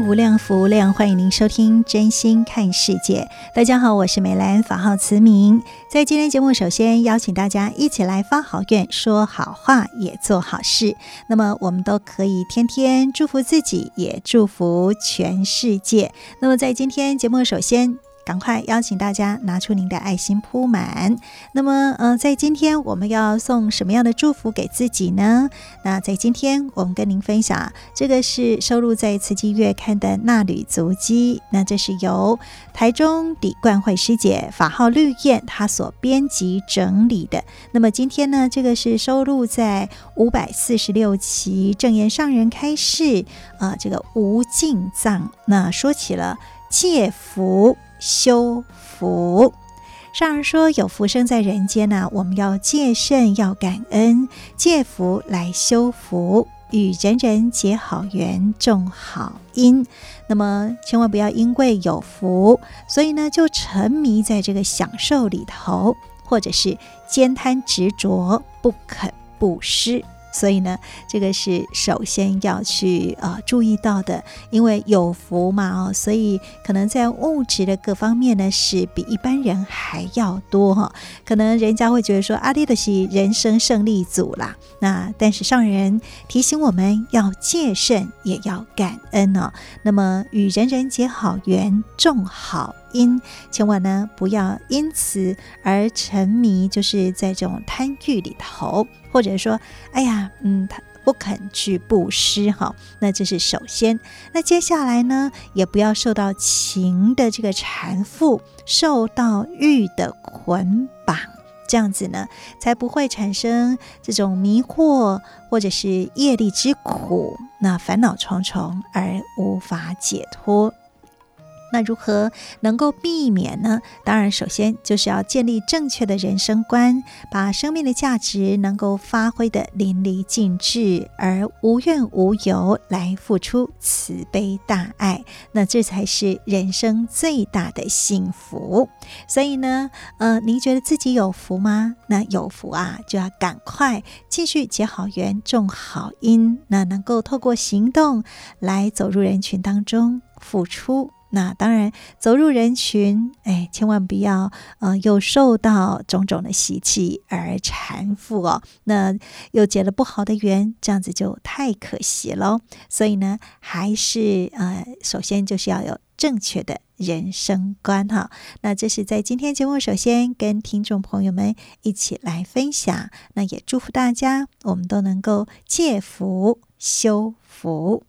无量，福无量，欢迎您收听《真心看世界》。大家好，我是美兰，法号慈明。在今天节目，首先邀请大家一起来发好愿，说好话，也做好事。那么，我们都可以天天祝福自己，也祝福全世界。那么，在今天节目，首先。赶快邀请大家拿出您的爱心铺满。那么，呃，在今天我们要送什么样的祝福给自己呢？那在今天我们跟您分享，这个是收录在《慈济月刊》的纳履足迹。那这是由台中李冠慧师姐法号绿燕她所编辑整理的。那么今天呢，这个是收录在五百四十六期正言上人开示啊、这个无尽藏。那说起了借福。修福，上人说有福生在人间呢、我们要戒慎，要感恩，戒福来修福，与人人结好缘，种好因。那么千万不要因为有福，所以呢就沉迷在这个享受里头，或者是慳贪执着，不肯布施。所以呢，这个是首先要去呃注意到的，因为有福嘛哦，所以可能在物质的各方面呢，是比一般人还要多哈。可能人家会觉得说，阿弟的是人生胜利组啦。那但是上人提醒我们要戒慎，也要感恩哦。那么与人人结好缘，种好因，千万呢不要因此而沉迷，就是在这种贪欲里头。或者说，哎呀，嗯，他不肯去布施哈，那这是首先。那接下来呢，也不要受到情的这个缠缚，受到欲的捆绑，这样子呢，才不会产生这种迷惑，或者是业力之苦，那烦恼重重而无法解脱。那如何能够避免呢？当然，首先就是要建立正确的人生观，把生命的价值能够发挥得淋漓尽致，而无怨无尤来付出慈悲大爱，那这才是人生最大的幸福。所以呢，呃，您觉得自己有福吗？那有福啊，就要赶快继续结好缘，种好因，那能够透过行动来走入人群当中，付出。那当然，走入人群，哎，千万不要，呃，又受到种种的习气而缠缚哦。那又结了不好的缘，这样子就太可惜喽。所以呢，还是呃，首先就是要有正确的人生观哈。那这是在今天节目，首先跟听众朋友们一起来分享。那也祝福大家，我们都能够借福修福。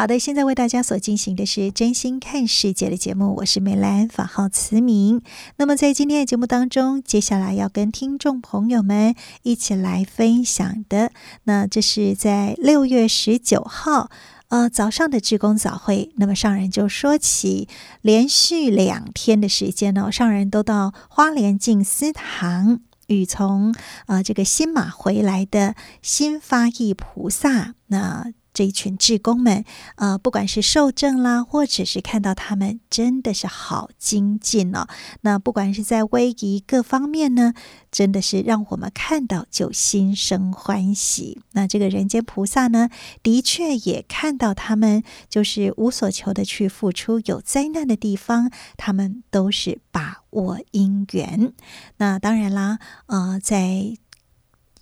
好的，现在为大家所进行的是真心看世界的节目，我是美兰，法号慈明。那么在今天的节目当中，接下来要跟听众朋友们一起来分享的，那这是在六月十九号，呃，早上的志工早会。那么上人就说起，连续两天的时间呢，上人都到花莲静思堂，与从呃这个新马回来的新发意菩萨那。这一群志工们，呃，不管是受证啦，或者是看到他们真的是好精进哦。那不管是在威仪各方面呢，真的是让我们看到就心生欢喜。那这个人间菩萨呢，的确也看到他们就是无所求的去付出。有灾难的地方，他们都是把握因缘。那当然啦，呃，在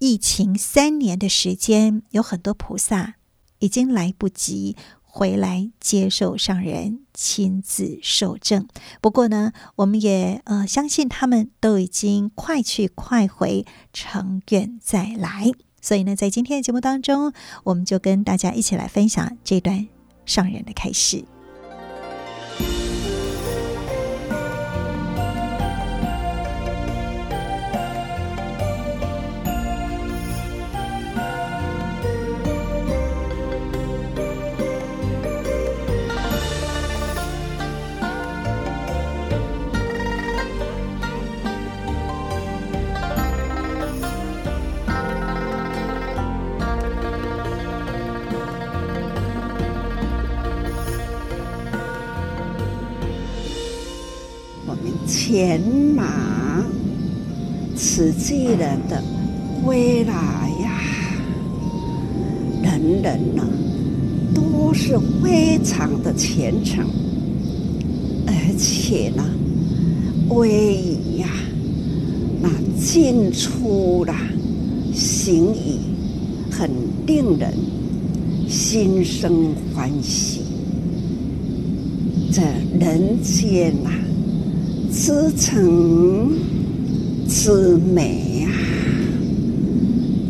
疫情三年的时间，有很多菩萨。已经来不及回来接受上人亲自受证。不过呢，我们也呃相信他们都已经快去快回，成愿再来。所以呢，在今天的节目当中，我们就跟大家一起来分享这段上人的开示。前马慈济人的归来呀，人人呢都是非常的虔诚，而且呢威仪呀，那进出啦行仪很令人心生欢喜，这人间呐、啊。之诚之美啊，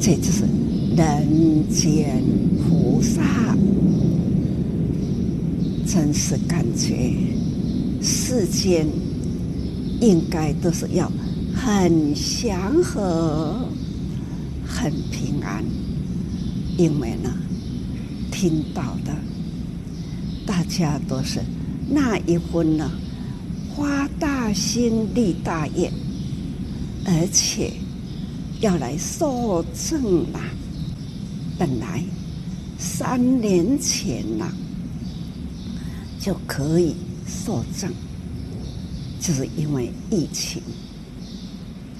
这就是人间菩萨，真是感觉世间应该都是要很祥和、很平安，因为呢，听到的大家都是那一分呢。花大他心立大业，而且要来受证啦。本来三年前呐、啊、就可以受证，就是因为疫情，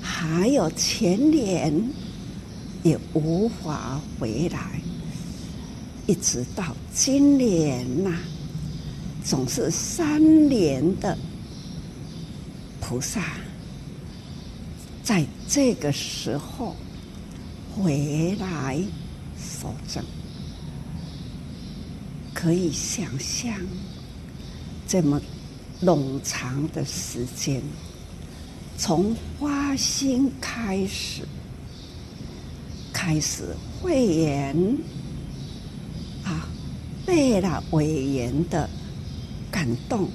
还有前年也无法回来，一直到今年呐、啊，总是三年的。菩萨在这个时候回来受证，可以想象这么冗长的时间，从花心开始，开始会员啊，被了委员的感动。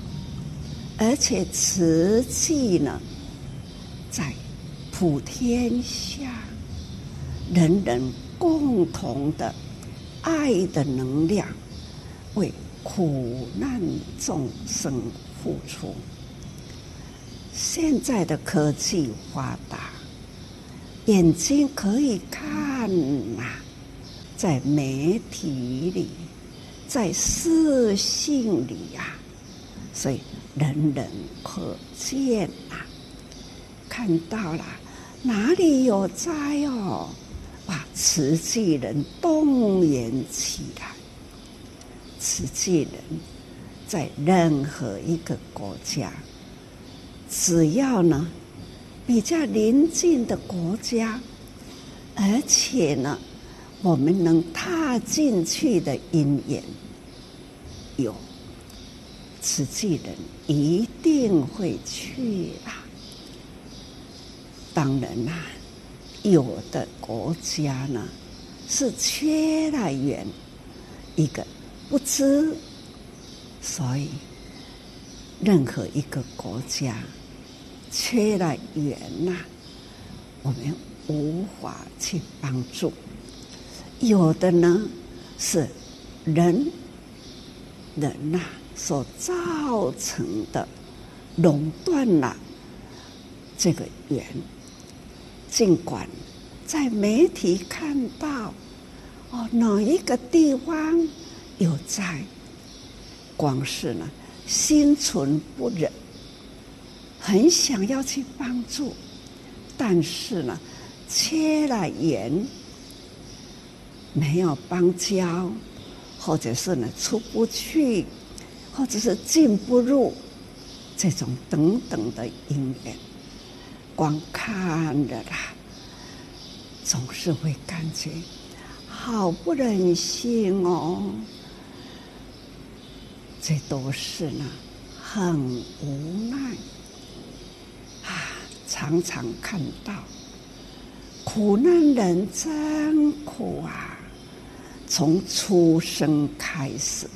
而且慈济呢，在普天下人人共同的爱的能量，为苦难众生付出。现在的科技发达，眼睛可以看呐、啊，在媒体里，在视讯里呀、啊，所以。人人可见啊，看到了哪里有灾哦，把慈济人动员起来。慈济人在任何一个国家，只要呢比较邻近的国家，而且呢我们能踏进去的因缘有。慈济人一定会去啊！当然啦、有的国家呢是缺了缘，一个不知，所以任何一个国家缺了缘呐、我们无法去帮助。有的呢是人，人呐、所造成的垄断了这个缘，尽管在媒体看到哦，哪一个地方有灾，光是呢心存不忍，很想要去帮助，但是呢缺了缘，没有帮交，或者是呢出不去。或者是进不入这种等等的因缘，光看着他，总是会感觉好不忍心哦。这都是呢，很无奈啊！常常看到苦难人真苦啊！从出生开始，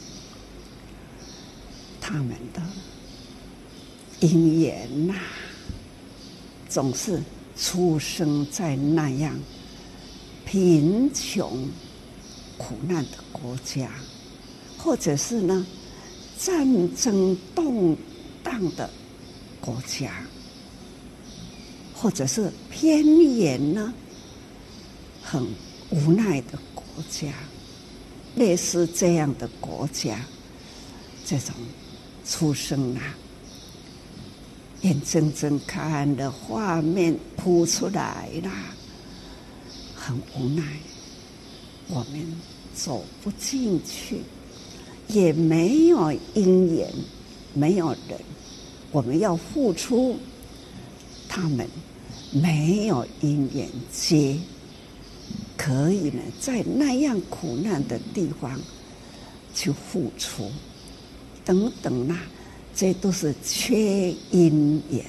他们的因缘呐，总是出生在那样贫穷苦难的国家，或者是呢，战争动荡的国家，或者是偏远呢，很无奈的国家，类似这样的国家，这种出生啊，眼睁睁看的画面扑出来了，很无奈，我们走不进去。也没有因缘，没有人，我们要付出，他们没有因缘接，可以呢，在那样苦难的地方去付出，等等啊，这都是缺因缘，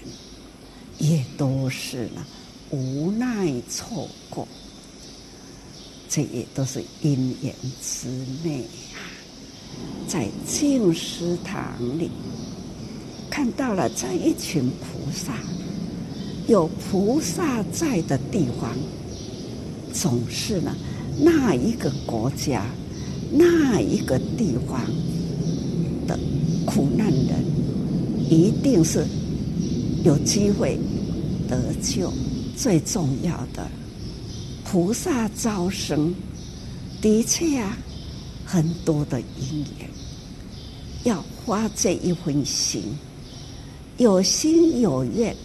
也都是呢无奈错过，这也都是因缘之内。在净思堂里看到了这一群菩萨，有菩萨在的地方，总是呢，那一个国家、那一个地方的苦难人，一定是有机会得救。最重要的，菩萨招生，的确啊。很多的因缘，要花这一份心，有心有愿，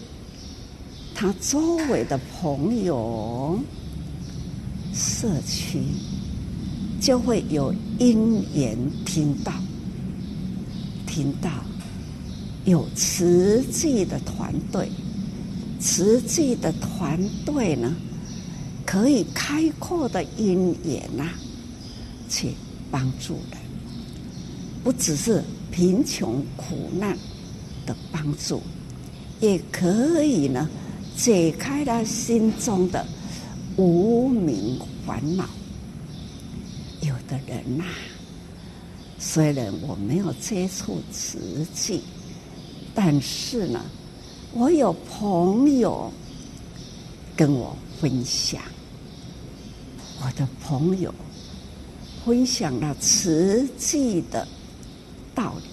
他周围的朋友、社区就会有因缘听到，听到有慈济的团队，慈济的团队呢，可以开阔的因缘呐、啊，去。帮助人，不只是贫穷苦难的帮助，也可以呢，解开他心中的无明烦恼。有的人呐、虽然我没有接触慈济，但是呢，我有朋友跟我分享，我的朋友。分享了慈济的道理，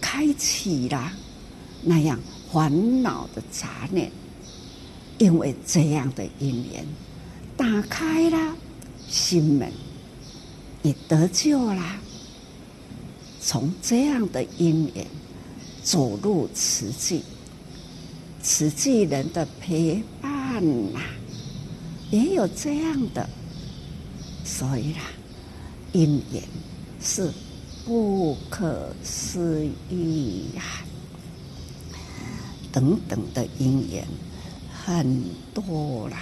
开启了那样烦恼的杂念，因为这样的一年，打开了心门，也得救了。从这样的因缘走入慈济，慈济人的陪伴呐，也有这样的。所以啦，因缘是不可思议呀，等等的因缘很多啦。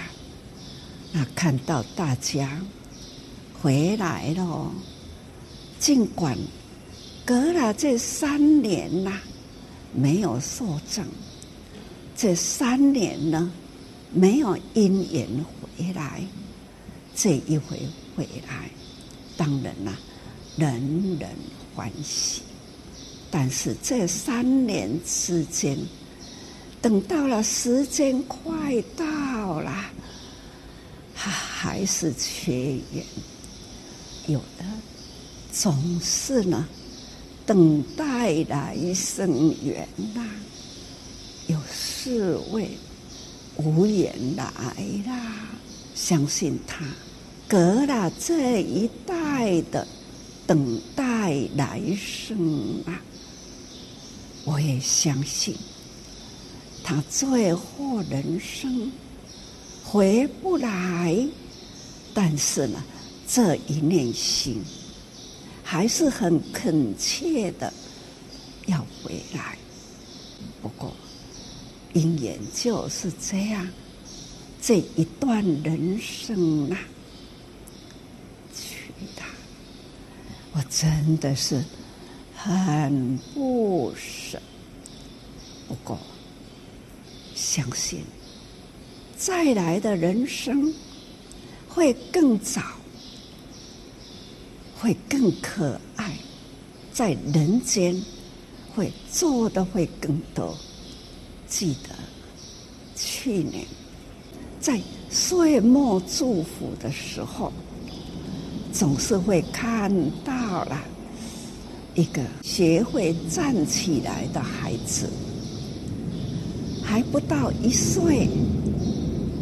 那看到大家回来了，尽管隔了这三年呐，没有受证，这三年呢，没有因缘回来，这一回。回来，当然啦，人人欢喜。但是这三年之间，等到了时间快到了，他还是缺缘。有的总是呢，等待来生缘呐。有四位无缘来啦，相信他。隔了这一代的等待来生啊，我也相信他最后人生回不来，但是呢，这一念心还是很恳切的要回来。不过因缘就是这样，这一段人生啊。我真的是很不舍。不过，相信再来的人生会更早，会更可爱，在人间会做的会更多。记得去年在岁末祝福的时候，总是会看到了一个学会站起来的孩子。还不到一岁，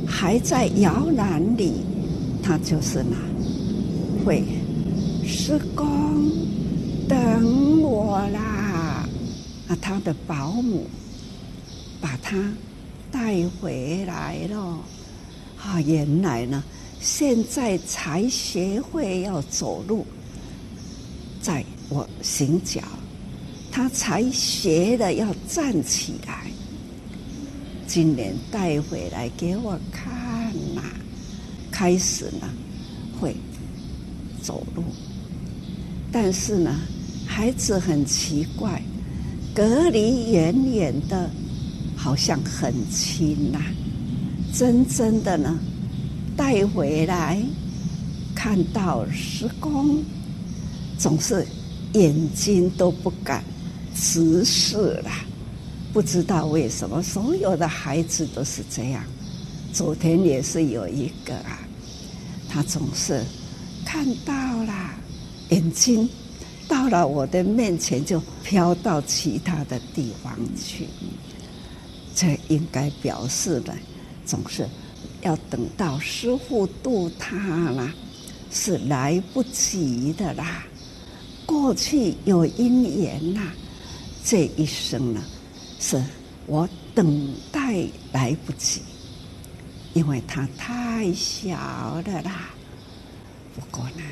还在摇篮里，他就是那会师公等我啦！啊，他的保姆把他带回来了。啊，原来呢，现在才学会要走路，在我行脚，他才学的要站起来。今年带回来给我看呐，开始呢会走路，但是呢孩子很奇怪，隔离远远的，好像很亲呐，真正的呢带回来看到师公，总是眼睛都不敢直视了。不知道为什么，所有的孩子都是这样。昨天也是有一个啊，他总是看到了眼睛到了我的面前，就飘到其他的地方去。这应该表示了，总是要等到师傅渡他了，是来不及的啦。过去有因缘呐，这一生呢。是我等待来不及，因为他太小了啦。不过呢，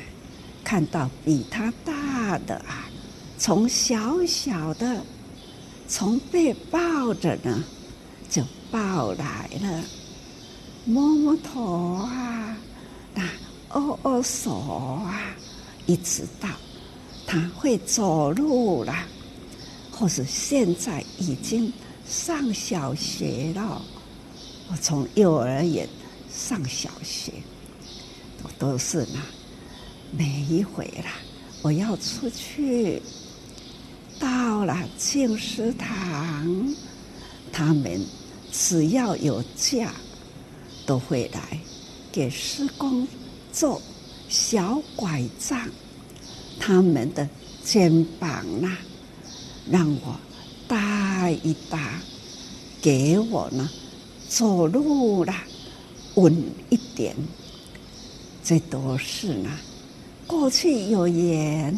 看到比他大的啊，从小小的，从被抱着呢，就抱来了，摸摸头啊，那握握手啊，一直到他会走路了。或是现在已经上小学了，我从幼儿园上小学，都都是呢。每一回啦，我要出去，到了静思堂，他们只要有假，都会来给师公做小拐杖，他们的肩膀呐。让我搭一搭，给我呢走路啦，稳一点。这都是呢，过去有缘，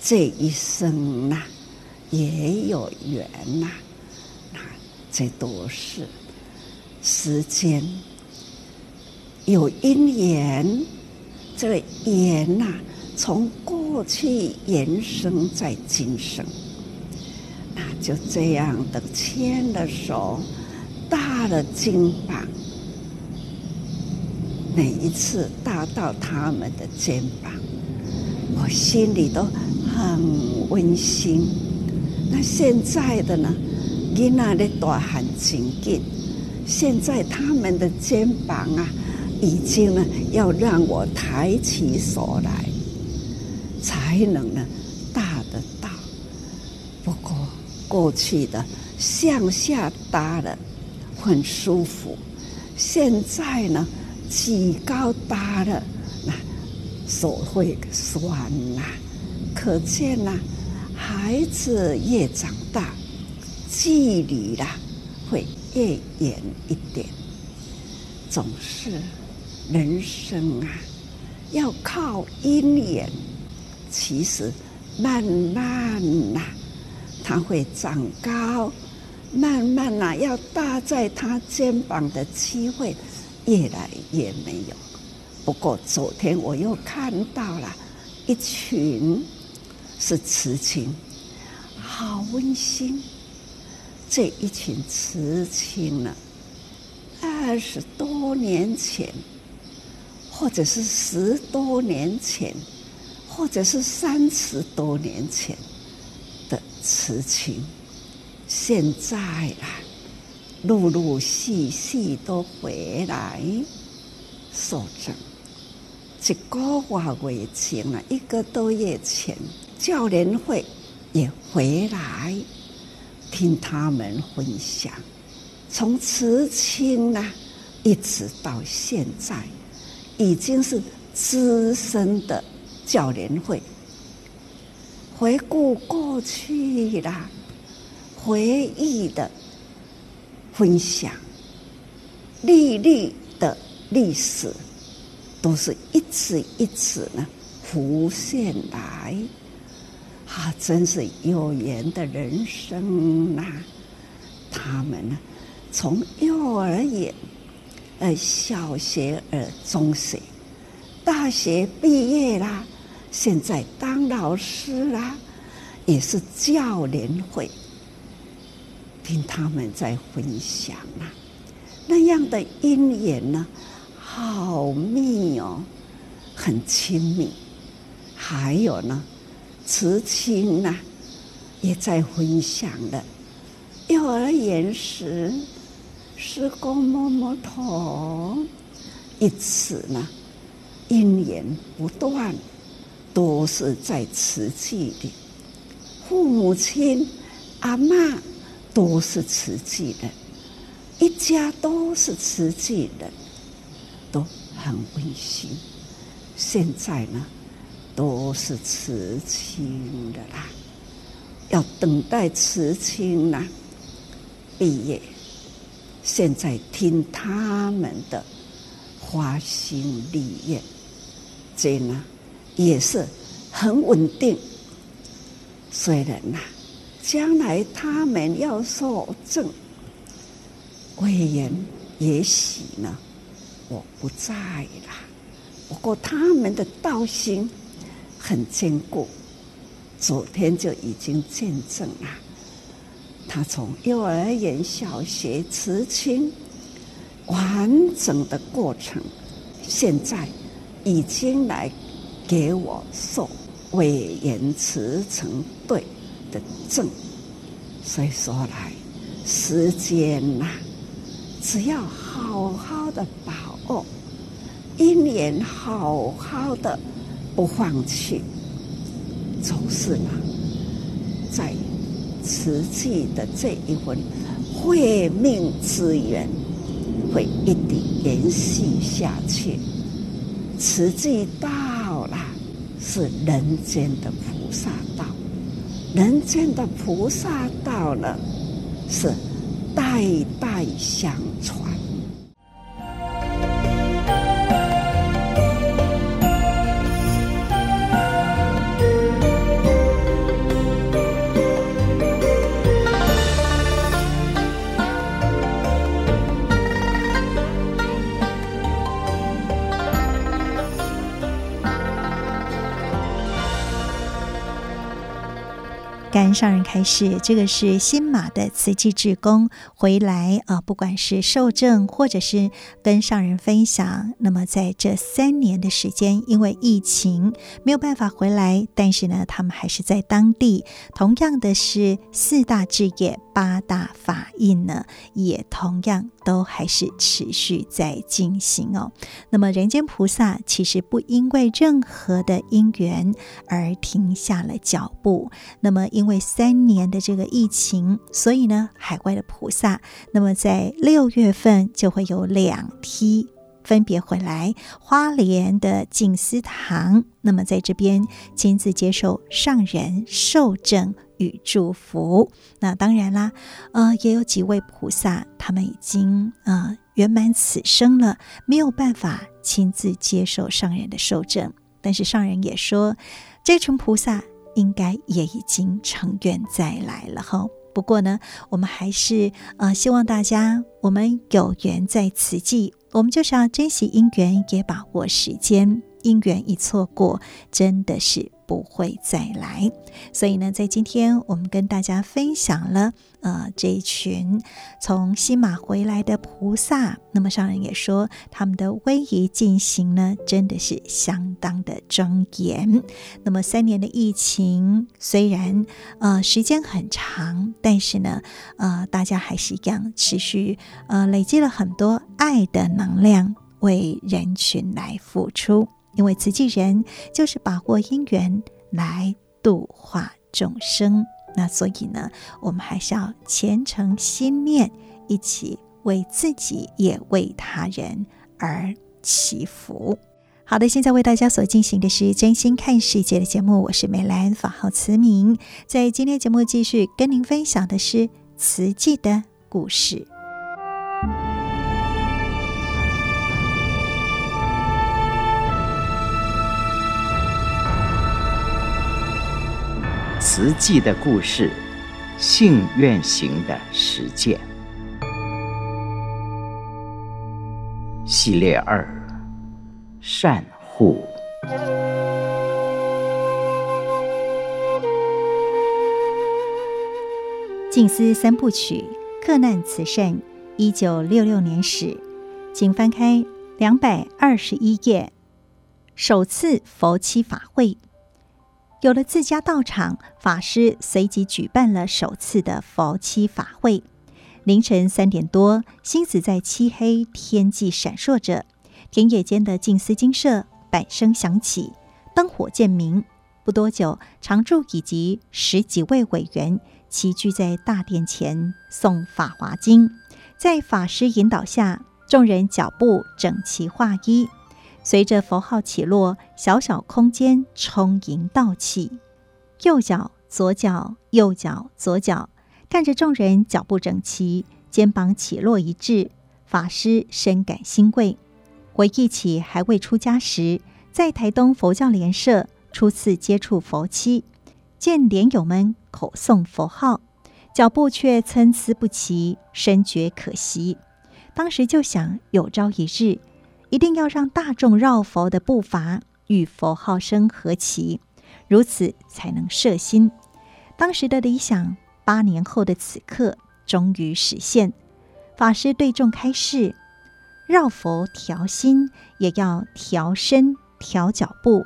这一生呐也有缘呐。那这都是时间有因缘，这个缘呐，从过去延伸在今生。那就这样的牵了手，搭了肩膀，每一次搭到他们的肩膀，我心里都很温馨。那现在的呢，你那里大汗紧紧，现在他们的肩膀啊，已经呢要让我抬起手来，才能呢搭得到。不。过去的向下搭了，很舒服。现在呢，举高大了，那手会酸呐。可见呐，孩子越长大，距离啦会越远一点。总是人生啊，要靠因缘。其实慢慢呐。他会长高，慢慢呐、要搭在他肩膀的机会越来越没有。不过昨天我又看到了一群是慈青，好温馨。这一群慈青呢，二十多年前，或者是十多年前，或者是三十多年前。的慈亲，现在啊，陆陆续续都回来受证。一个月前了，一个多月前，教联会也回来听他们分享，从慈亲呢，一直到现在，已经是资深的教联会。回顾过去啦，回忆的分享，历历的历史，都是一次一次呢浮现来，啊，真是有缘的人生呐、他们呢，从幼儿园、呃小学、呃中学、大学毕业啦。现在当老师啦，也是教联会，听他们在分享啊，那样的因缘呢，好密哦，很亲密。还有呢，慈亲呐，也在分享的。幼儿园时，师公摸摸头，一次呢，因缘不断。都是在慈济里，父母亲、阿嬷都是慈济人，一家都是慈济人，都很温馨。现在呢，都是慈亲的啦，要等待慈亲呢毕业。现在听他们的花心立愿，这呢？也是很稳定。虽然呐、将来他们要受证，委员也许呢，我不在了。不过他们的道心很坚固，昨天就已经见证了。他从幼儿园、小学慈亲完整的过程，现在已经来。给我受委员慈诚对的证，所以说来时间呐、只要好好的把握，一年好好的不放弃，总是呢，在慈济的这一份慧命之缘，会一直延续下去，慈济大。是人间的菩萨道，人间的菩萨道呢，是代代相传。上人开示，这个是新马的慈济志工回来啊，不管是受证或者是跟上人分享。那么在这三年的时间，因为疫情没有办法回来，但是呢，他们还是在当地。同样的是四大志业、八大法印呢，也同样都还是持续在进行哦。那么人间菩萨其实不因为任何的因缘而停下了脚步。那么因为三年的这个疫情，所以呢，海外的菩萨，那么在六月份就会有两批分别回来花莲的静思堂，那么在这边亲自接受上人受证与祝福。那当然啦，呃，也有几位菩萨，他们已经呃圆满此生了，没有办法亲自接受上人的受证，但是上人也说，这群菩萨。应该也已经成愿再来了哈。不过呢，我们还是呃希望大家，我们有缘在此际，我们就是要珍惜因缘，也把握时间。因缘一错过，真的是不会再来。所以呢，在今天我们跟大家分享了，呃，这一群从西马回来的菩萨。那么上人也说，他们的威仪进行呢，真的是相当的庄严。那么三年的疫情虽然呃时间很长，但是呢，呃，大家还是一样持续呃累积了很多爱的能量，为人群来付出。因为慈济人就是把握因缘来度化众生，那所以呢，我们还是要虔诚心念，一起为自己也为他人而祈福。好的，现在为大家所进行的是真心看世界的节目，我是美兰，法号慈明。在今天节目继续跟您分享的是慈济的故事。慈济的故事，信愿行的实践系列二：善护。静思三部曲，克难慈善，一九六六年始，请翻开两百二十一页，首次佛七法会。有了自家道场，法师随即举办了首次的佛七法会。凌晨三点多，星子在漆黑天际闪烁着，田野间的静思精舍板声响起，灯火渐明。不多久，常住以及十几位委员齐聚在大殿前诵《法华经》，在法师引导下，众人脚步整齐划一。随着佛号起落，小小空间充盈道气。右脚、左脚、右脚、左脚，看着众人脚步整齐，肩膀起落一致，法师深感欣慰。回忆起还未出家时，在台东佛教联社初次接触佛七，见莲友们口诵佛号，脚步却参差不齐，深觉可惜。当时就想，有朝一日。一定要让大众绕佛的步伐与佛号声合齐，如此才能摄心。当时的理想，八年后的此刻终于实现。法师对众开示：绕佛调心，也要调身调脚步，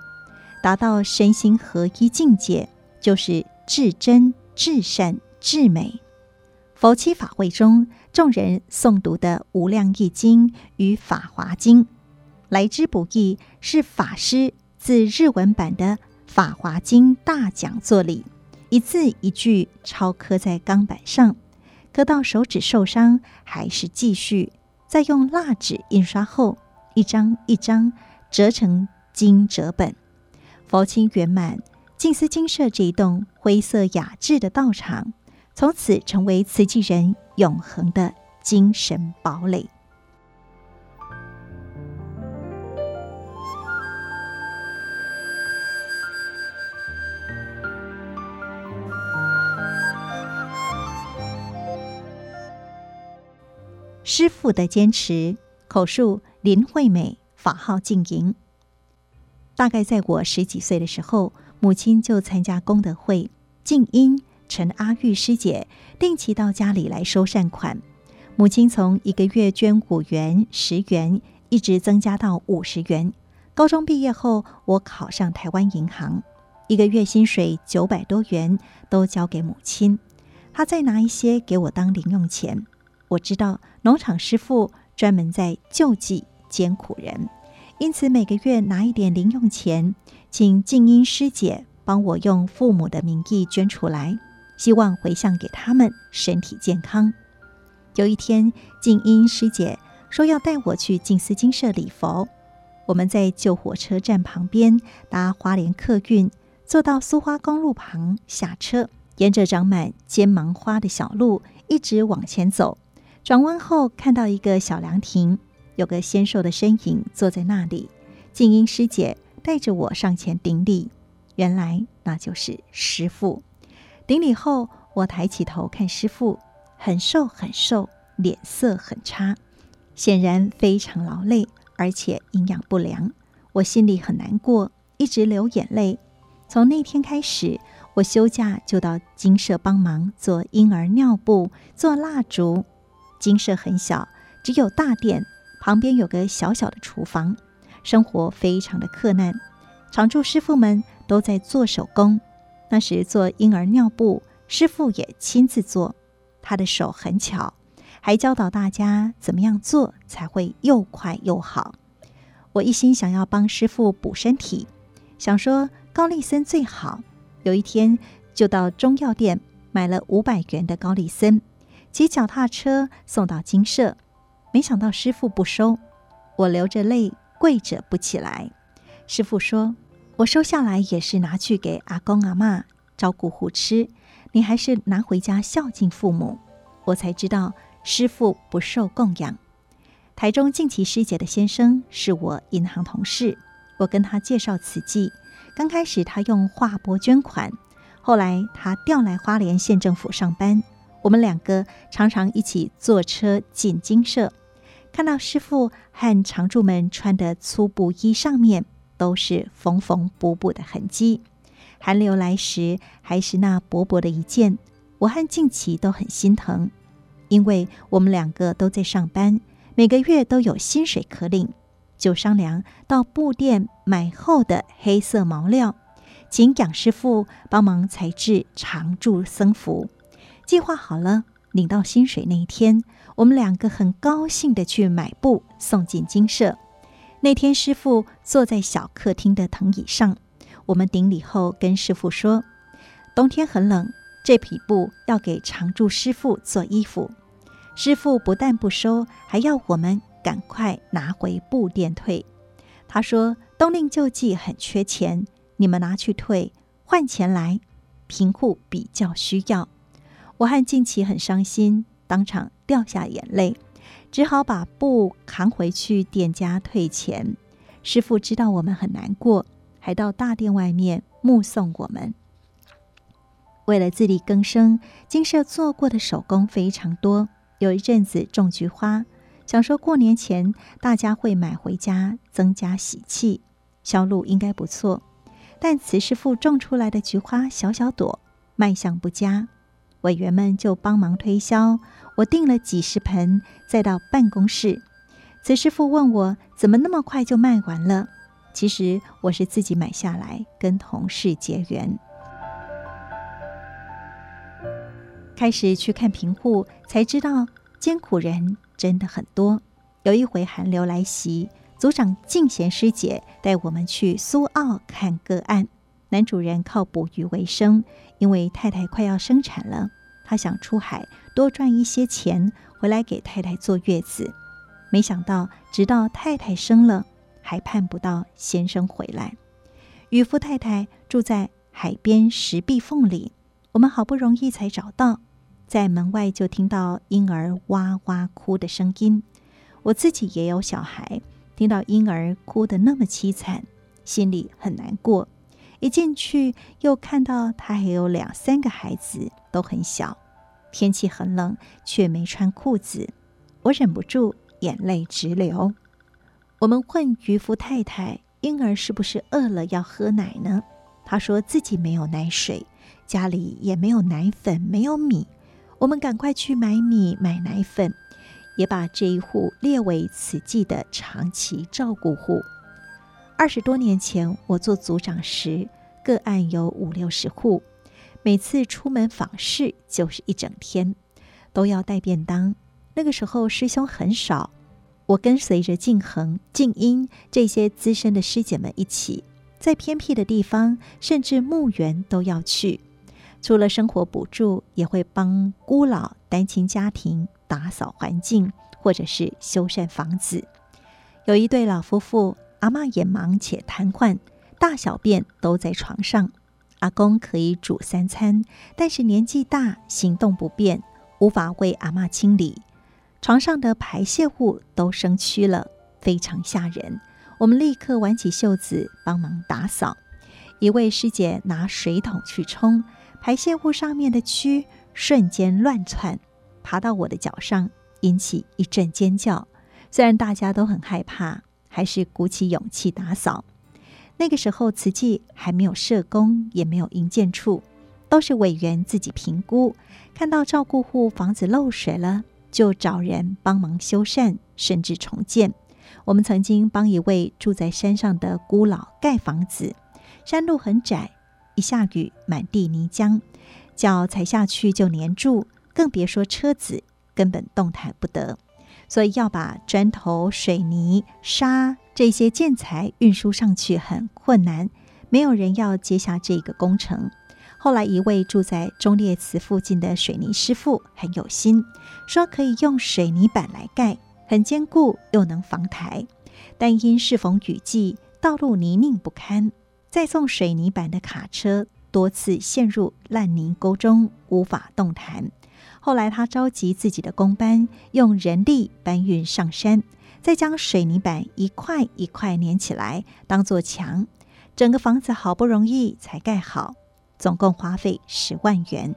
达到身心合一境界，就是至真至善至美。佛七法会中，众人诵读的《无量义经》与《法华经》。来之不易，是法师自日文版的《法华经》大讲座里，一字一句抄刻在钢板上，刻到手指受伤，还是继续再用蜡纸印刷后，一张一张折成经折本。佛七圆满，静思精舍这一栋灰色雅致的道场，从此成为慈济人永恒的精神堡垒。师父的坚持，口述林惠美，法号静莹。大概在我十几岁的时候，母亲就参加功德会，静音、陈阿玉师姐定期到家里来收善款。母亲从一个月捐五元、十元，一直增加到五十元。高中毕业后，我考上台湾银行，一个月薪水九百多元，都交给母亲，她再拿一些给我当零用钱。我知道农场师傅专门在救济艰苦人，因此每个月拿一点零用钱，请静音师姐帮我用父母的名义捐出来，希望回向给他们身体健康。有一天，静音师姐说要带我去静思精舍礼佛，我们在旧火车站旁边搭花莲客运，坐到苏花公路旁下车，沿着长满尖芒花的小路一直往前走。转弯后，看到一个小凉亭，有个纤瘦的身影坐在那里。静音师姐带着我上前顶礼，原来那就是师父。顶礼后，我抬起头看师父，很瘦很瘦，脸色很差，显然非常劳累，而且营养不良。我心里很难过，一直流眼泪。从那天开始，我休假就到精舍帮忙做婴儿尿布、做蜡烛。精舍很小，只有大殿，旁边有个小小的厨房，生活非常的困难。常住师父们都在做手工。那时做婴儿尿布，师傅也亲自做，他的手很巧，还教导大家怎么样做才会又快又好。我一心想要帮师傅补身体，想说高丽参最好。有一天，就到中药店买了五百元的高丽参，骑脚踏车送到精舍，没想到师傅不收，我流着泪跪着不起来。师傅说：“我收下来也是拿去给阿公阿嬷照顾护吃，你还是拿回家孝敬父母。”我才知道师父不受供养。台中净奇师姐的先生是我银行同事，我跟他介绍慈济。刚开始他用划拨捐款，后来他调来花莲县政府上班。我们两个常常一起坐车进精舍，看到师父和常住们穿的粗布衣上面都是缝缝补补的痕迹。寒流来时还是那薄薄的一件，我和净奇都很心疼，因为我们两个都在上班，每个月都有薪水可领。就商量到布店买厚的黑色毛料，请蒋师傅帮忙裁制常住僧服。计划好了，领到薪水那一天，我们两个很高兴地去买布送进精舍。那天师傅坐在小客厅的藤椅上，我们顶礼后跟师傅说：“冬天很冷，这匹布要给常住师傅做衣服。”师傅不但不收，还要我们。赶快拿回布店退。他说：“冬令救济很缺钱，你们拿去退，换钱来。贫户比较需要。”我和静琪很伤心，当场掉下眼泪，只好把布扛回去店家退钱。师傅知道我们很难过，还到大殿外面目送我们。为了自力更生，金舍做过的手工非常多。有一阵子种菊花。想说过年前大家会买回家，增加喜气，销路应该不错。但慈师傅种出来的菊花小小朵，卖相不佳，委员们就帮忙推销。我订了几十盆，再到办公室，慈师父问我怎么那么快就卖完了。其实我是自己买下来，跟同事结缘。开始去看贫户，才知道艰苦人。真的很多。有一回寒流来袭，组长静贤师姐带我们去苏澳看个案。男主人靠捕鱼为生，因为太太快要生产了，他想出海多赚一些钱回来给太太坐月子。没想到直到太太生了，还盼不到先生回来。渔夫太太住在海边石壁缝里，我们好不容易才找到。在门外就听到婴儿哇哇哭的声音，我自己也有小孩，听到婴儿哭得那么凄惨，心里很难过。一进去又看到他还有两三个孩子，都很小，天气很冷，却没穿裤子，我忍不住眼泪直流。我们问渔夫太太，婴儿是不是饿了要喝奶呢？她说自己没有奶水，家里也没有奶粉，没有米。我们赶快去买米、买奶粉，也把这一户列为此季的长期照顾户。二十多年前，我做组长时，个案有五六十户，每次出门访视就是一整天，都要带便当。那个时候师兄很少，我跟随着静恒、静音这些资深的师姐们一起，在偏僻的地方，甚至墓园都要去。除了生活补助，也会帮孤老单亲家庭打扫环境，或者是修缮房子。有一对老夫妇，阿嬷眼盲且瘫痪，大小便都在床上。阿公可以煮三餐，但是年纪大，行动不便，无法为阿嬷清理。床上的排泄物都生蛆了，非常吓人。我们立刻挽起袖子帮忙打扫。一位师姐拿水桶去冲。排泄物上面的蛆瞬间乱窜，爬到我的脚上，引起一阵尖叫。虽然大家都很害怕，还是鼓起勇气打扫。那个时候慈济还没有社工，也没有营建处，都是委员自己评估，看到照顾户房子漏水了，就找人帮忙修缮，甚至重建。我们曾经帮一位住在山上的孤老盖房子，山路很窄，一下雨满地泥浆，脚踩下去就黏住，更别说车子根本动弹不得。所以要把砖头、水泥、沙这些建材运输上去很困难，没有人要接下这个工程。后来一位住在忠烈祠附近的水泥师傅很有心，说可以用水泥板来盖。很坚固又能防台，但因适逢雨季，道路泥泞不堪，载送水泥板的卡车多次陷入烂泥沟中，无法动弹。后来他召集自己的工班，用人力搬运上山，再将水泥板一块一块粘起来，当做墙。整个房子好不容易才盖好，总共花费十万元。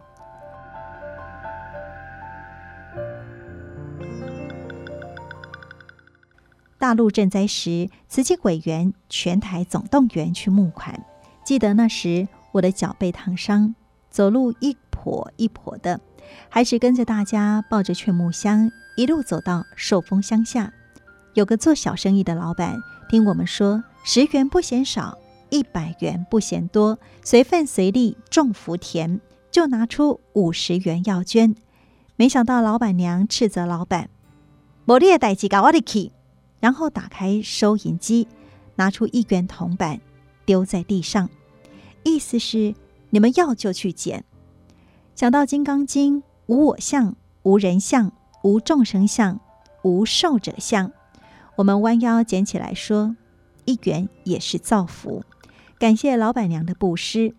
大陆赈灾时，慈济委员全台总动员去募款。记得那时我的脚被烫伤，走路一跛一跛的，还是跟着大家抱着劝募箱一路走到寿丰乡下。有个做小生意的老板听我们说十元不嫌少，一百元不嫌多，随份随利种福田，就拿出五十元要捐。没想到老板娘斥责老板：“无你的代志，搞我的去。”然后打开收银机，拿出一元铜板丢在地上，意思是你们要就去捡。想到《金刚经》，无我相、无人相、无众生相、无寿者相，我们弯腰捡起来说：一元也是造福。感谢老板娘的布施。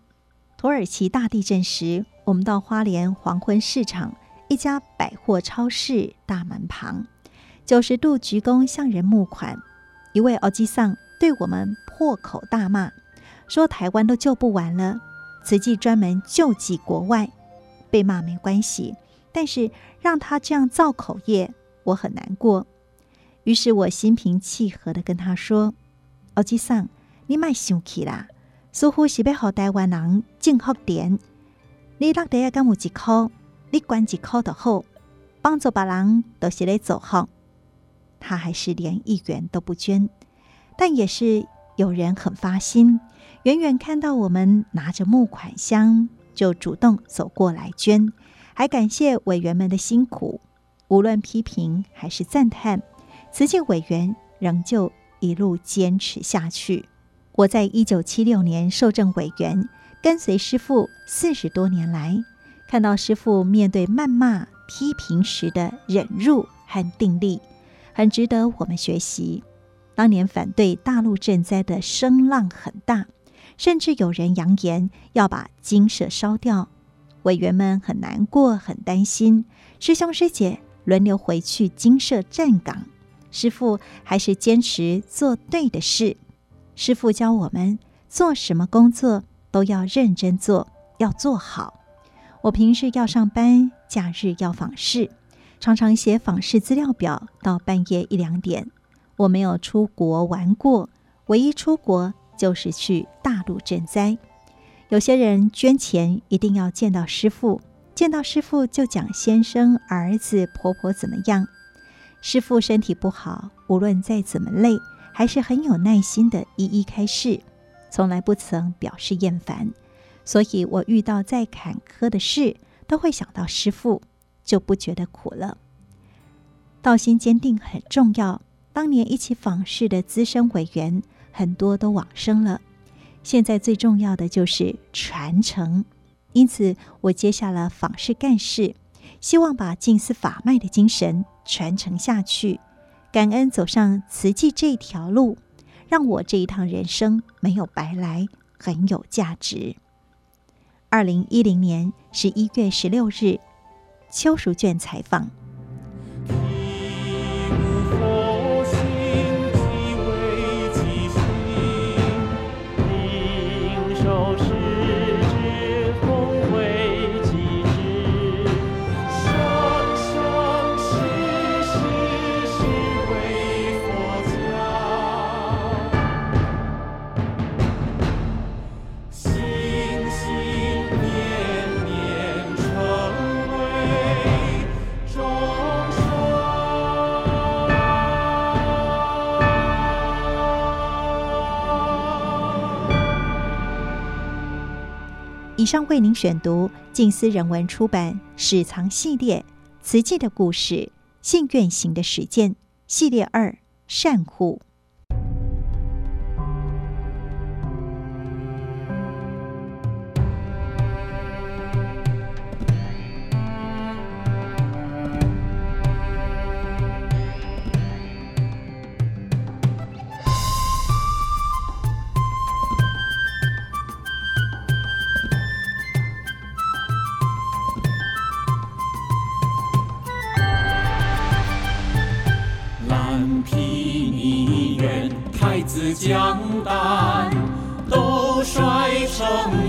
土耳其大地震时，我们到花莲黄昏市场一家百货超市大门旁。九十度鞠躬向人募款，一位奥基桑对我们破口大骂，说台湾都救不完了，慈济专门救济国外。被骂没关系，但是让他这样造口业，我很难过。于是我心平气和地跟他说：“欧吉桑，你卖生气啦，似乎是要和台湾人种福点，你落地敢有一块，你捐一块就好，帮助别人都是在做好。”他还是连一元都不捐，但也是有人很发心，远远看到我们拿着募款箱，就主动走过来捐，还感谢委员们的辛苦。无论批评还是赞叹，慈济委员仍旧一路坚持下去。我在一九七六年受证委员，跟随师父四十多年来，看到师父面对谩骂批评时的忍辱和定力。很值得我们学习。当年反对大陆赈灾的声浪很大，甚至有人扬言要把精舍烧掉。委员们很难过，很担心。师兄师姐轮流回去精舍站岗，师父还是坚持做对的事。师父教我们做什么工作都要认真做，要做好。我平日要上班，假日要访视。常常写访视资料表到半夜一两点。我没有出国玩过，唯一出国就是去大陆赈灾。有些人捐钱一定要见到师父，见到师父就讲先生、儿子、婆婆怎么样。师父身体不好，无论再怎么累，还是很有耐心的一一开示，从来不曾表示厌烦。所以我遇到再坎坷的事，都会想到师父。就不觉得苦了。道心坚定很重要。当年一起访视的资深委员很多都往生了，现在最重要的就是传承。因此，我接下了访视干事，希望把近思法脉的精神传承下去。感恩走上慈济这条路，让我这一趟人生没有白来，很有价值。二零一零年十一月十六日。邱淑娟采访。将为您选读静思人文出版《史藏系列》慈济的故事，信愿行的实践系列二善护。将丹都摔成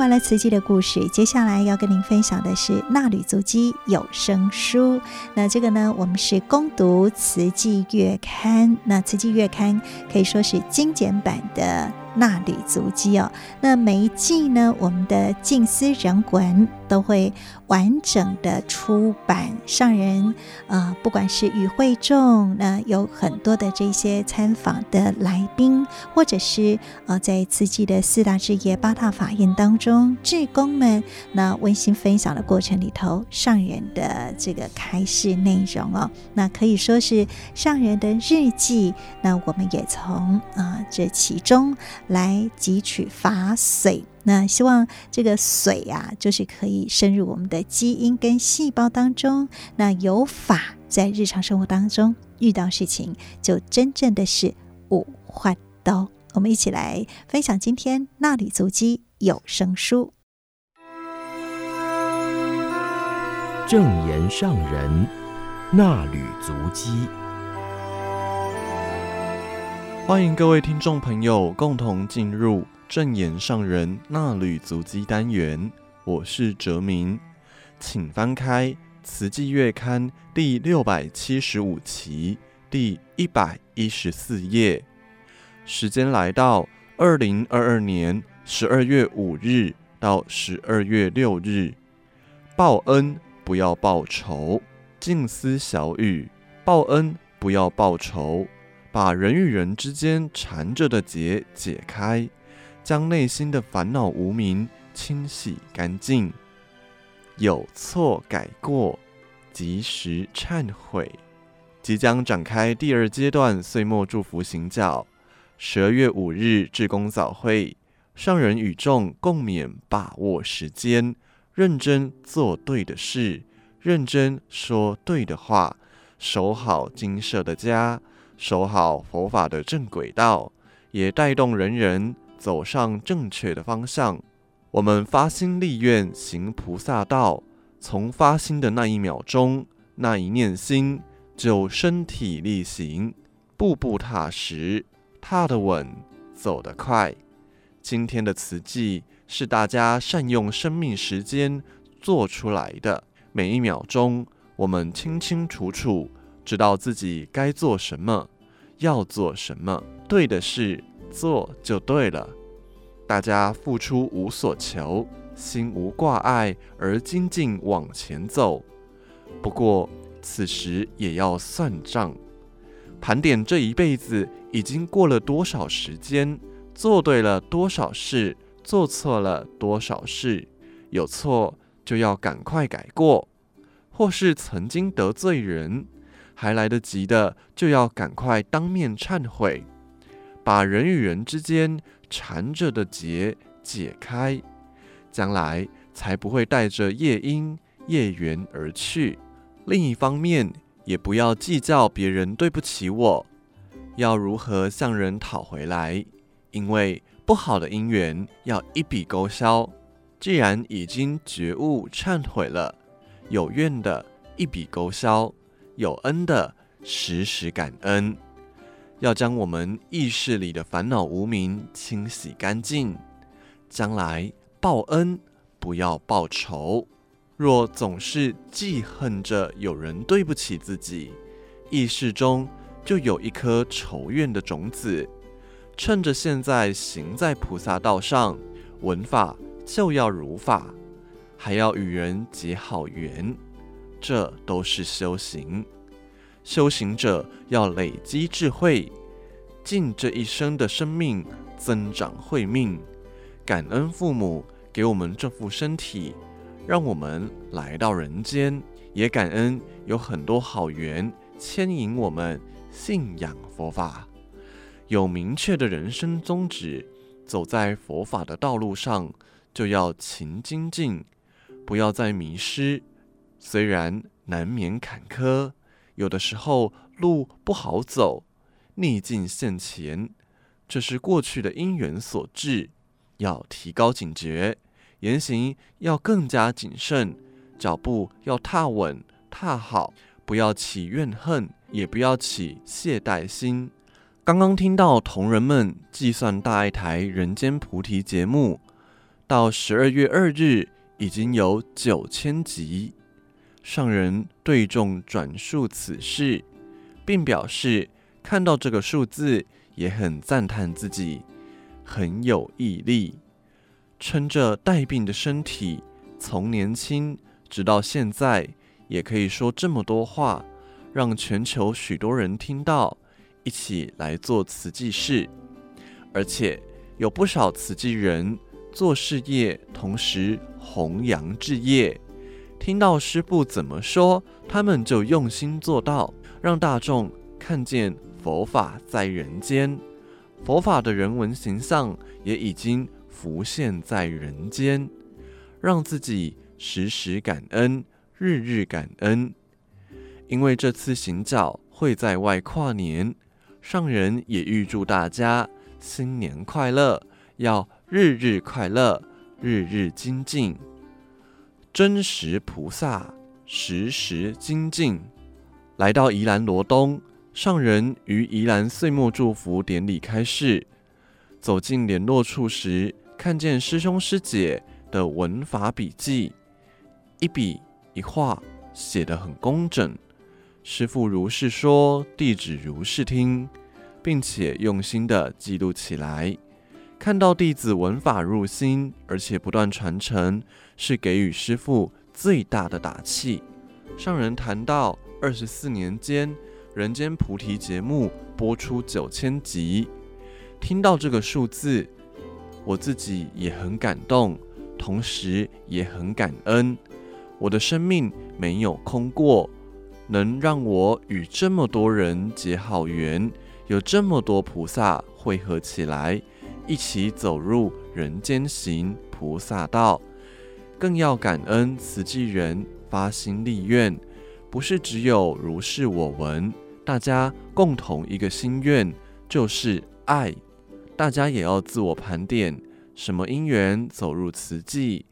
完了慈济的故事，接下来要跟您分享的是《纳履足迹有声书》。那这个呢，我们是攻读《慈济月刊》。那《慈济月刊》可以说是精简版的。纳履足迹哦，那每一季呢，我们的静思人文都会完整的出版。上人呃，不管是与会众，那有很多的这些参访的来宾，或者是呃，在自己的四大志业、八大法院当中，志工们那温馨分享的过程里头，上人的这个开示内容哦，那可以说是上人的日记。那我们也从啊、这其中。来汲取法髓，那希望这个水啊，就是可以深入我们的基因跟细胞当中。那有法在日常生活当中遇到事情，就真正的是五花刀。我们一起来分享今天纳履足迹有声书。正言上人那履足迹。欢迎各位听众朋友共同进入证言上人衲履足迹单元，我是哲明，请翻开《慈济月刊》第六百七十五期第一百一十四页。时间来到二零二二年十二月五日到十二月六日，报恩不要报仇，静思小语：报恩不要报仇。把人与人之间缠着的结解开，将内心的烦恼无明清洗干净，有错改过，及时忏悔。即将展开第二阶段岁末祝福行脚，十二月五日志工早会，上人与众共勉，把握时间，认真做对的事，认真说对的话，守好精舍的家。守好佛法的正轨道，也带动人人走上正确的方向。我们发心立愿行菩萨道，从发心的那一秒钟、那一念心，就身体力行，步步踏实，踏得稳，走得快。今天的慈济是大家善用生命时间做出来的，每一秒钟，我们清清楚楚。知道自己该做什么，要做什么，对的事做就对了。大家付出无所求，心无挂碍而精进往前走。不过此时也要算账，盘点这一辈子已经过了多少时间，做对了多少事，做错了多少事。有错就要赶快改过，或是曾经得罪人。还来得及的，就要赶快当面忏悔，把人与人之间缠着的结解开，将来才不会带着业因业缘而去。另一方面，也不要计较别人对不起我，要如何向人讨回来，因为不好的因缘要一笔勾销。既然已经觉悟忏悔了，有怨的一笔勾销。有恩的，时时感恩，要将我们意识里的烦恼无明清洗干净。将来报恩，不要报仇。若总是记恨着有人对不起自己，意识中就有一颗仇怨的种子。趁着现在行在菩萨道上，闻法就要如法，还要与人结好缘，这都是修行。修行者要累积智慧，尽这一生的生命增长慧命，感恩父母给我们这副身体，让我们来到人间，也感恩有很多好缘牵引我们信仰佛法，有明确的人生宗旨，走在佛法的道路上，就要勤精进，不要再迷失。虽然难免坎坷。有的时候路不好走，逆境现前，这是过去的因缘所致，要提高警觉，言行要更加谨慎，脚步要踏稳踏好，不要起怨恨，也不要起懈怠心。刚刚听到同仁们计算大爱台人间菩提节目，到十二月二日已经有九千集。上人对众转述此事，并表示看到这个数字也很赞叹自己很有毅力，撑着带病的身体，从年轻直到现在，也可以说这么多话，让全球许多人听到，一起来做慈济事，而且有不少慈济人做事业，同时弘扬志业。听到师父怎么说，他们就用心做到，让大众看见佛法在人间，佛法的人文形象也已经浮现在人间，让自己时时感恩，日日感恩。因为这次行脚会在外跨年，上人也预祝大家新年快乐，要日日快乐，日日精进。真实菩萨，时时精进。来到宜兰罗东，上人于宜兰岁末祝福典礼开示。走进联络处时，看见师兄师姐的文法笔记，一笔一画写得很工整。师父如是说，弟子如是听，并且用心地记录起来。看到弟子文法入心，而且不断传承，是给予师父最大的打气。上人谈到二十四年间，人间菩提节目播出九千集，听到这个数字，我自己也很感动，同时也很感恩。我的生命没有空过，能让我与这么多人结好缘，有这么多菩萨汇合起来。一起走入人间行菩萨道，更要感恩慈济人发心立愿，不是只有如是我闻，大家共同一个心愿就是爱。大家也要自我盘点，什么因缘走入慈济？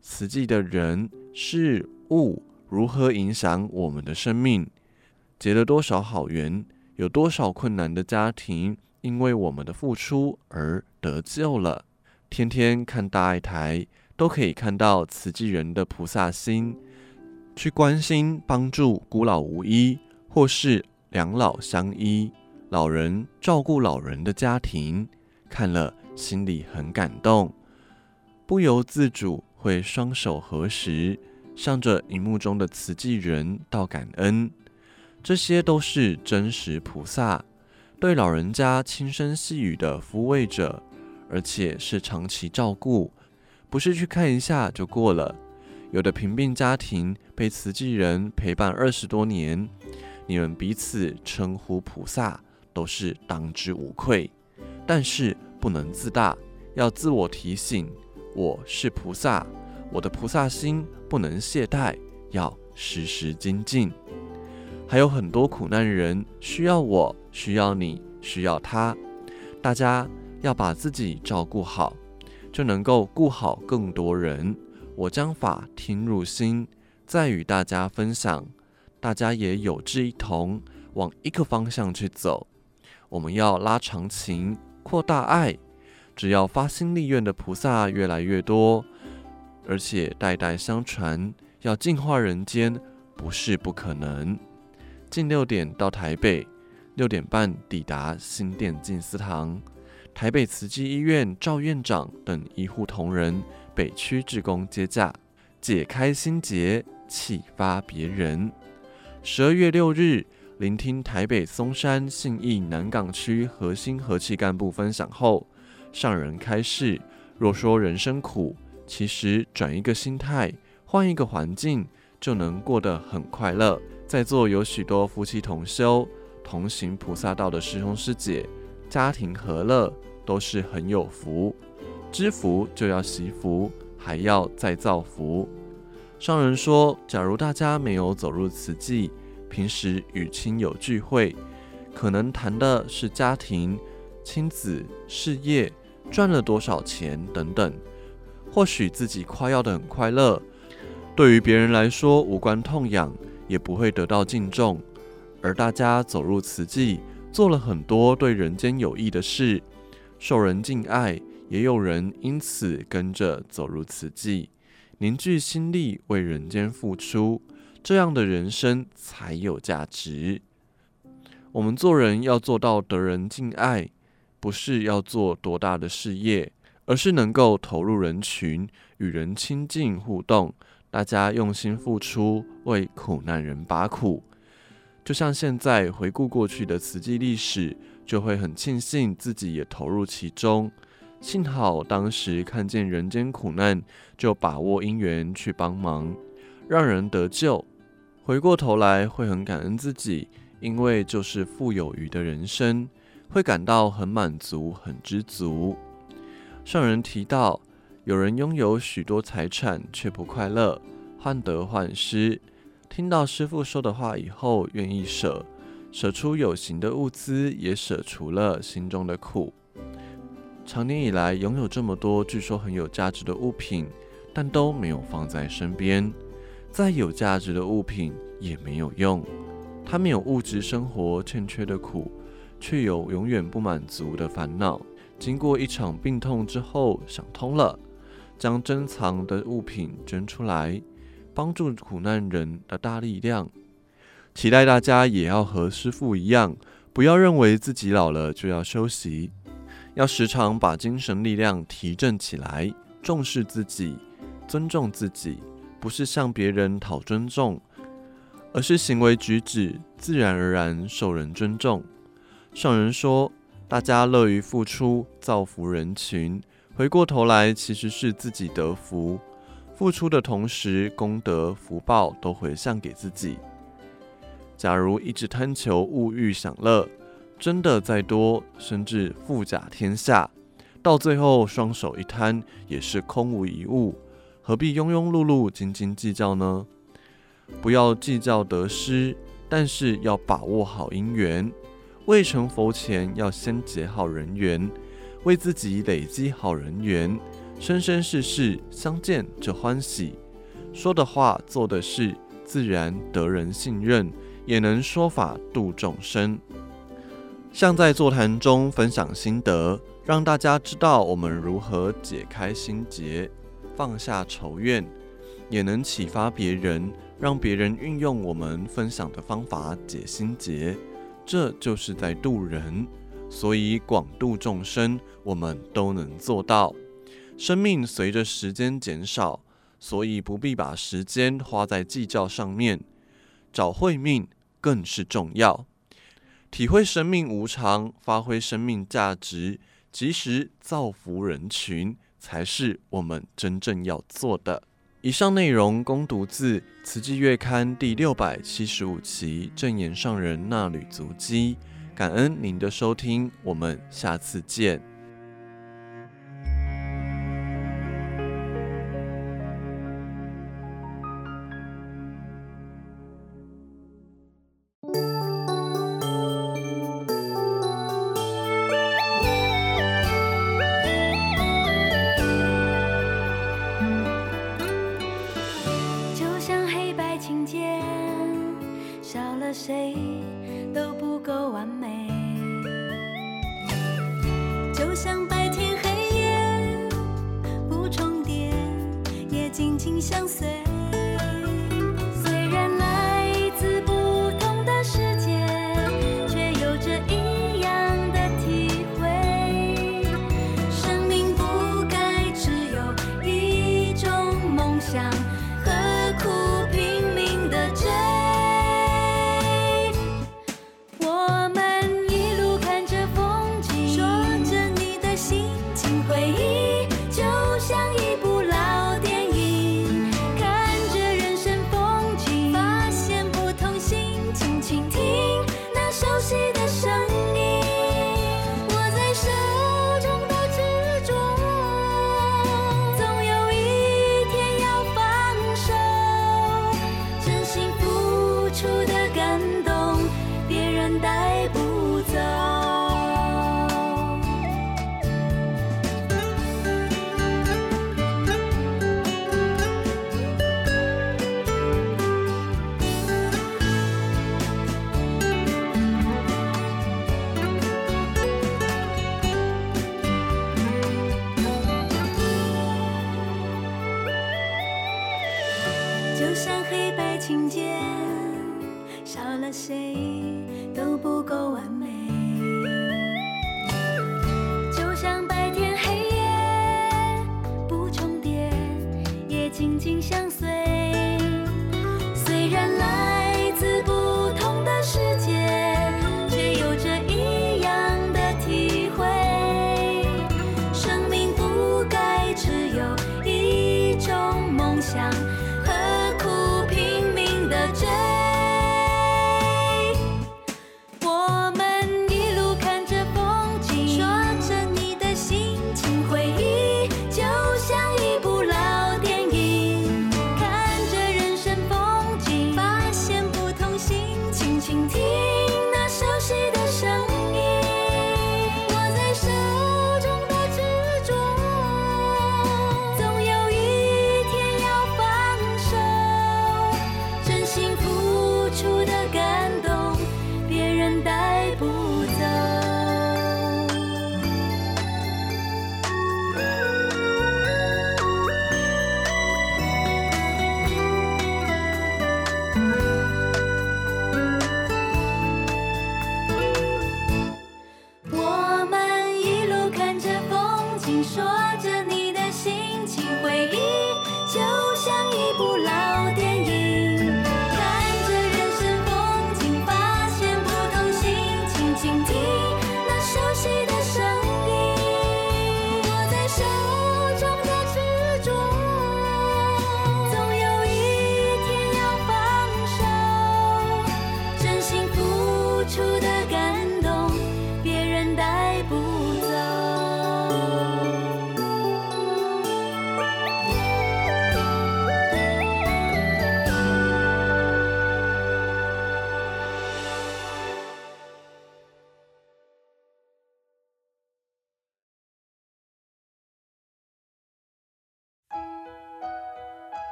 慈济的人事物如何影响我们的生命？结了多少好缘？有多少困难的家庭？因为我们的付出而得救了，天天看大爱台，都可以看到慈济人的菩萨心，去关心帮助孤老无依，或是两老相依，老人照顾老人的家庭，看了心里很感动，不由自主会双手合十，向着荧幕中的慈济人道感恩，这些都是真实菩萨。对老人家轻声细语的抚慰着，而且是长期照顾，不是去看一下就过了。有的贫病家庭被慈济人陪伴二十多年，你们彼此称呼菩萨，都是当之无愧。但是不能自大，要自我提醒：我是菩萨，我的菩萨心不能懈怠，要时时精进。还有很多苦难人需要我，需要你，需要他。大家要把自己照顾好，就能够顾好更多人。我将法听入心，再与大家分享。大家也有志一同，往一个方向去走。我们要拉长情，扩大爱。只要发心立愿的菩萨越来越多，而且代代相传，要净化人间，不是不可能。近六点到台北，六点半抵达新店静思堂。台北慈济医院赵院长等医护同仁、北区志工接驾。解开心结，启发别人。十二月六日，聆听台北松山信义南港区核心和气干部分享后，上人开示：若说人生苦，其实转一个心态，换一个环境，就能过得很快乐。在座有许多夫妻同修、同行菩萨道的师兄师姐，家庭和乐，都是很有福。知福就要惜福，还要再造福。上人说，假如大家没有走入慈济，平时与亲友聚会，可能谈的是家庭、亲子、事业、赚了多少钱等等。或许自己夸耀的很快乐，对于别人来说无关痛痒，也不会得到敬重。而大家走入慈济，做了很多对人间有益的事，受人敬爱，也有人因此跟着走入慈济，凝聚心力为人间付出，这样的人生才有价值。我们做人要做到得人敬爱，不是要做多大的事业。而是能够投入人群，与人亲近互动，大家用心付出，为苦难人把苦。就像现在回顾过去的慈济历史，就会很庆幸自己也投入其中。幸好当时看见人间苦难，就把握因缘去帮忙，让人得救。回过头来会很感恩自己，因为就是富有余的人生，会感到很满足、很知足。上人提到，有人拥有许多财产却不快乐，患得患失。听到师父说的话以后，愿意舍，舍出有形的物资，也舍除了心中的苦。长年以来，拥有这么多据说很有价值的物品，但都没有放在身边。再有价值的物品也没有用，他没有物质生活欠缺的苦，却有永远不满足的烦恼。经过一场病痛之后，想通了，将珍藏的物品捐出来，帮助苦难人的大力量。期待大家也要和师父一样，不要认为自己老了就要休息，要时常把精神力量提振起来，重视自己，尊重自己，不是向别人讨尊重，而是行为举止自然而然受人尊重。上人说。大家乐于付出，造福人群，回过头来其实是自己得福。付出的同时，功德福报都回向给自己。假如一直贪求物欲享乐，争的再多，甚至富甲天下，到最后双手一摊，也是空无一物，何必庸庸碌碌、斤斤计较呢？不要计较得失，但是要把握好因缘。未成佛前，要先结好人缘，为自己累积好人缘，生生世世相见就欢喜，说的话、做的事，自然得人信任，也能说法度众生。像在座谈中分享心得，让大家知道我们如何解开心结，放下仇怨，也能启发别人，让别人运用我们分享的方法解心结。这就是在度人，所以广度众生，我们都能做到。生命随着时间减少，所以不必把时间花在计较上面，找慧命更是重要。体会生命无常，发挥生命价值，及时造福人群，才是我们真正要做的。以上内容供读自《慈济月刊》第六百七十五期正言上人衲履足迹，感恩您的收听，我们下次见。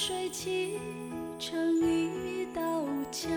水砌成一道墙，